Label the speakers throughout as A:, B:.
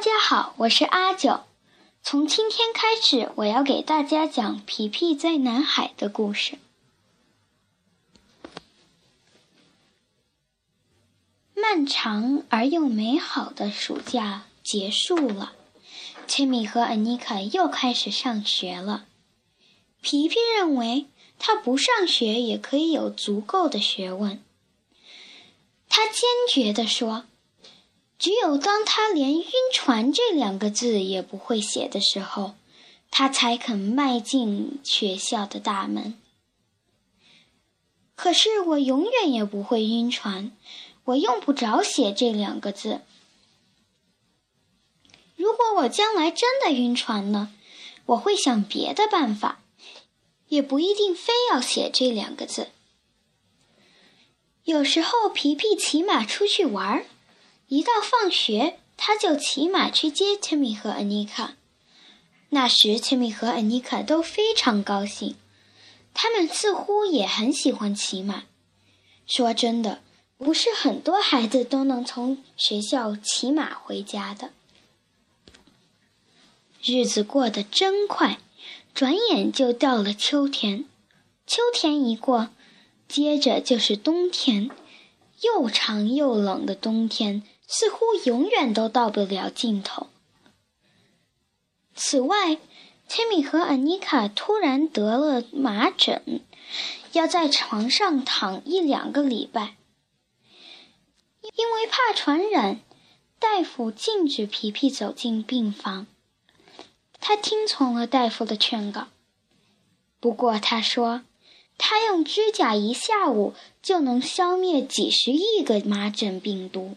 A: 大家好，我是阿九。从今天开始，我要给大家讲皮皮在南海的故事。漫长而又美好的暑假结束了，切米和安妮卡又开始上学了。皮皮认为，他不上学也可以有足够的学问。他坚决地说。只有当他连“晕船”这两个字也不会写的时候，他才肯迈进学校的大门。可是我永远也不会晕船，我用不着写这两个字。如果我将来真的晕船了？我会想别的办法，也不一定非要写这两个字。有时候皮皮骑马出去玩儿。一到放学，他就骑马去接切米和安妮卡。那时，切米和安妮卡都非常高兴，他们似乎也很喜欢骑马。说真的，不是很多孩子都能从学校骑马回家的。日子过得真快，转眼就到了秋天。秋天一过，接着就是冬天，又长又冷的冬天。似乎永远都到不了尽头。此外，切米和安妮卡突然得了麻疹，要在床上躺一两个礼拜。因为怕传染，大夫禁止皮皮走进病房。他听从了大夫的劝告，不过他说，他用指甲一下午就能消灭几十亿个麻疹病毒。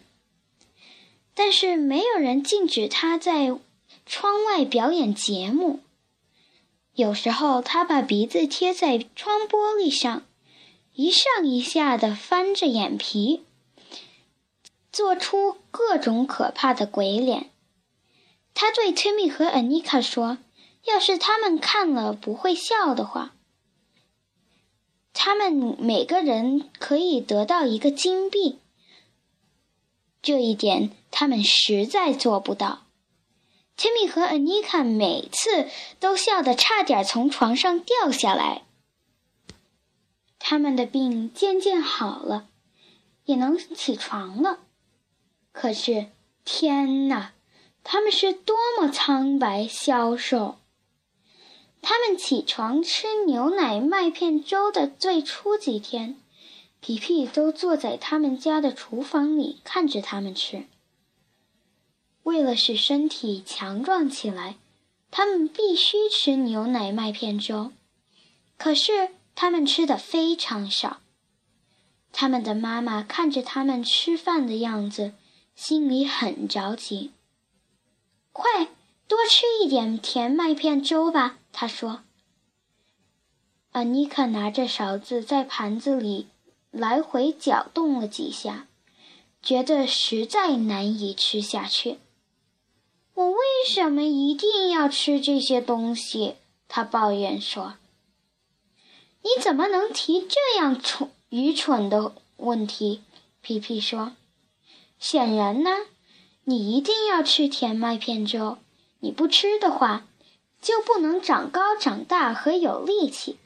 A: 是没有人禁止他在窗外表演节目。有时候他把鼻子贴在窗玻璃上，一上一下的翻着眼皮，做出各种可怕的鬼脸。他对崔米和安妮卡说：“要是他们看了不会笑的话，他们每个人可以得到一个金币。”这一点他们实在做不到。切米和安妮卡每次都笑得差点从床上掉下来。他们的病渐渐好了，也能起床了。可是，天哪，他们是多么苍白消瘦！他们起床吃牛奶麦片粥的最初几天。皮皮都坐在他们家的厨房里看着他们吃。为了使身体强壮起来，他们必须吃牛奶麦片粥。可是他们吃的非常少。他们的妈妈看着他们吃饭的样子，心里很着急。快多吃一点甜麦片粥吧，她说。安妮卡拿着勺子在盘子里。来回搅动了几下，觉得实在难以吃下去。我为什么一定要吃这些东西？他抱怨说：“你怎么能提这样蠢愚蠢的问题？”皮皮说：“显然呢，你一定要吃甜麦片粥。你不吃的话，就不能长高、长大和有力气。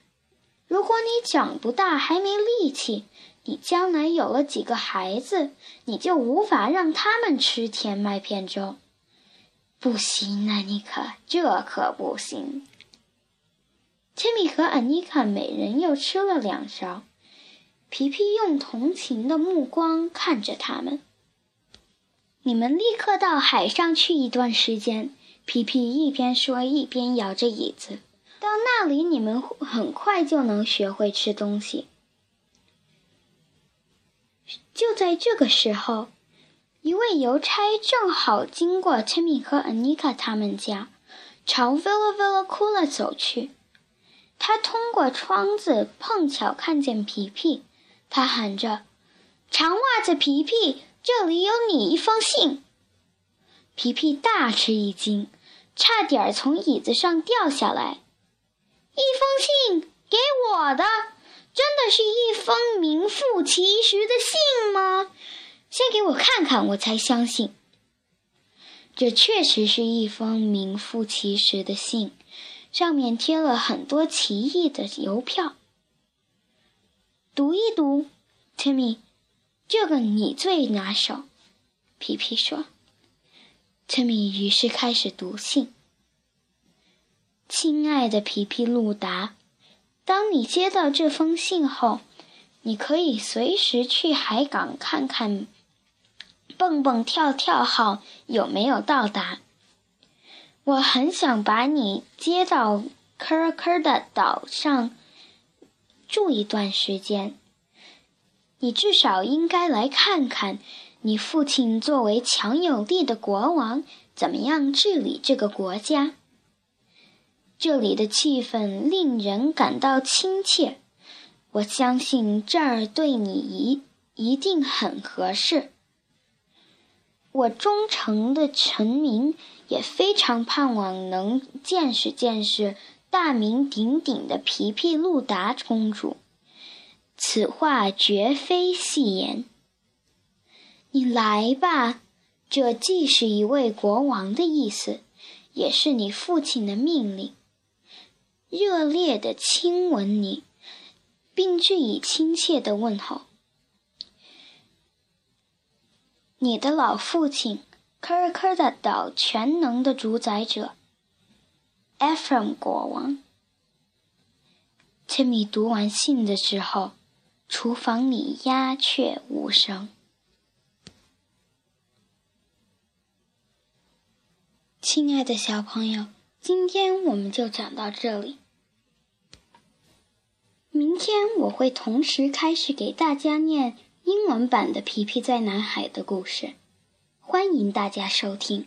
A: 如果你长不大，还没力气。”你将来有了几个孩子，你就无法让他们吃甜麦片粥。不行，安妮卡，这可不行。切米和安妮卡每人又吃了两勺。皮皮用同情的目光看着他们。你们立刻到海上去一段时间。皮皮一边说一边摇着椅子。到那里，你们很快就能学会吃东西。就在这个时候，一位邮差正好经过切米和安妮卡他们家，朝 Villa Villa Kula 走去。他通过窗子碰巧看见皮皮，他喊着：“长袜子皮皮，这里有你一封信。”皮皮大吃一惊，差点从椅子上掉下来。“好的。”真的是一封名副其实的信吗？先给我看看，我才相信。这确实是一封名副其实的信，上面贴了很多奇异的邮票。读一读，Timmy，这个你最拿手。皮皮说。Timmy 于是开始读信。亲爱的皮皮鲁达，当你接到这封信后，你可以随时去海港看看。蹦蹦跳跳号有没有到达？我很想把你接到科尔科的岛上住一段时间。你至少应该来看看你父亲作为强有力的国王怎么样治理这个国家。这里的气氛令人感到亲切，我相信这儿对你一一定很合适。我忠诚的臣民也非常盼望能见识见识大名鼎鼎的皮皮露达公主。此话绝非戏言。你来吧，这既是一位国王的意思，也是你父亲的命令。热烈的亲吻你，并致以亲切的问候。你的老父亲，科尔科的岛全能的主宰者，Ephraim 国王。Timmy 读完信的时候，厨房里鸦雀无声。亲爱的小朋友，今天我们就讲到这里。明天我会同时开始给大家念。英文版的《皮皮在南海》的故事，欢迎大家收听。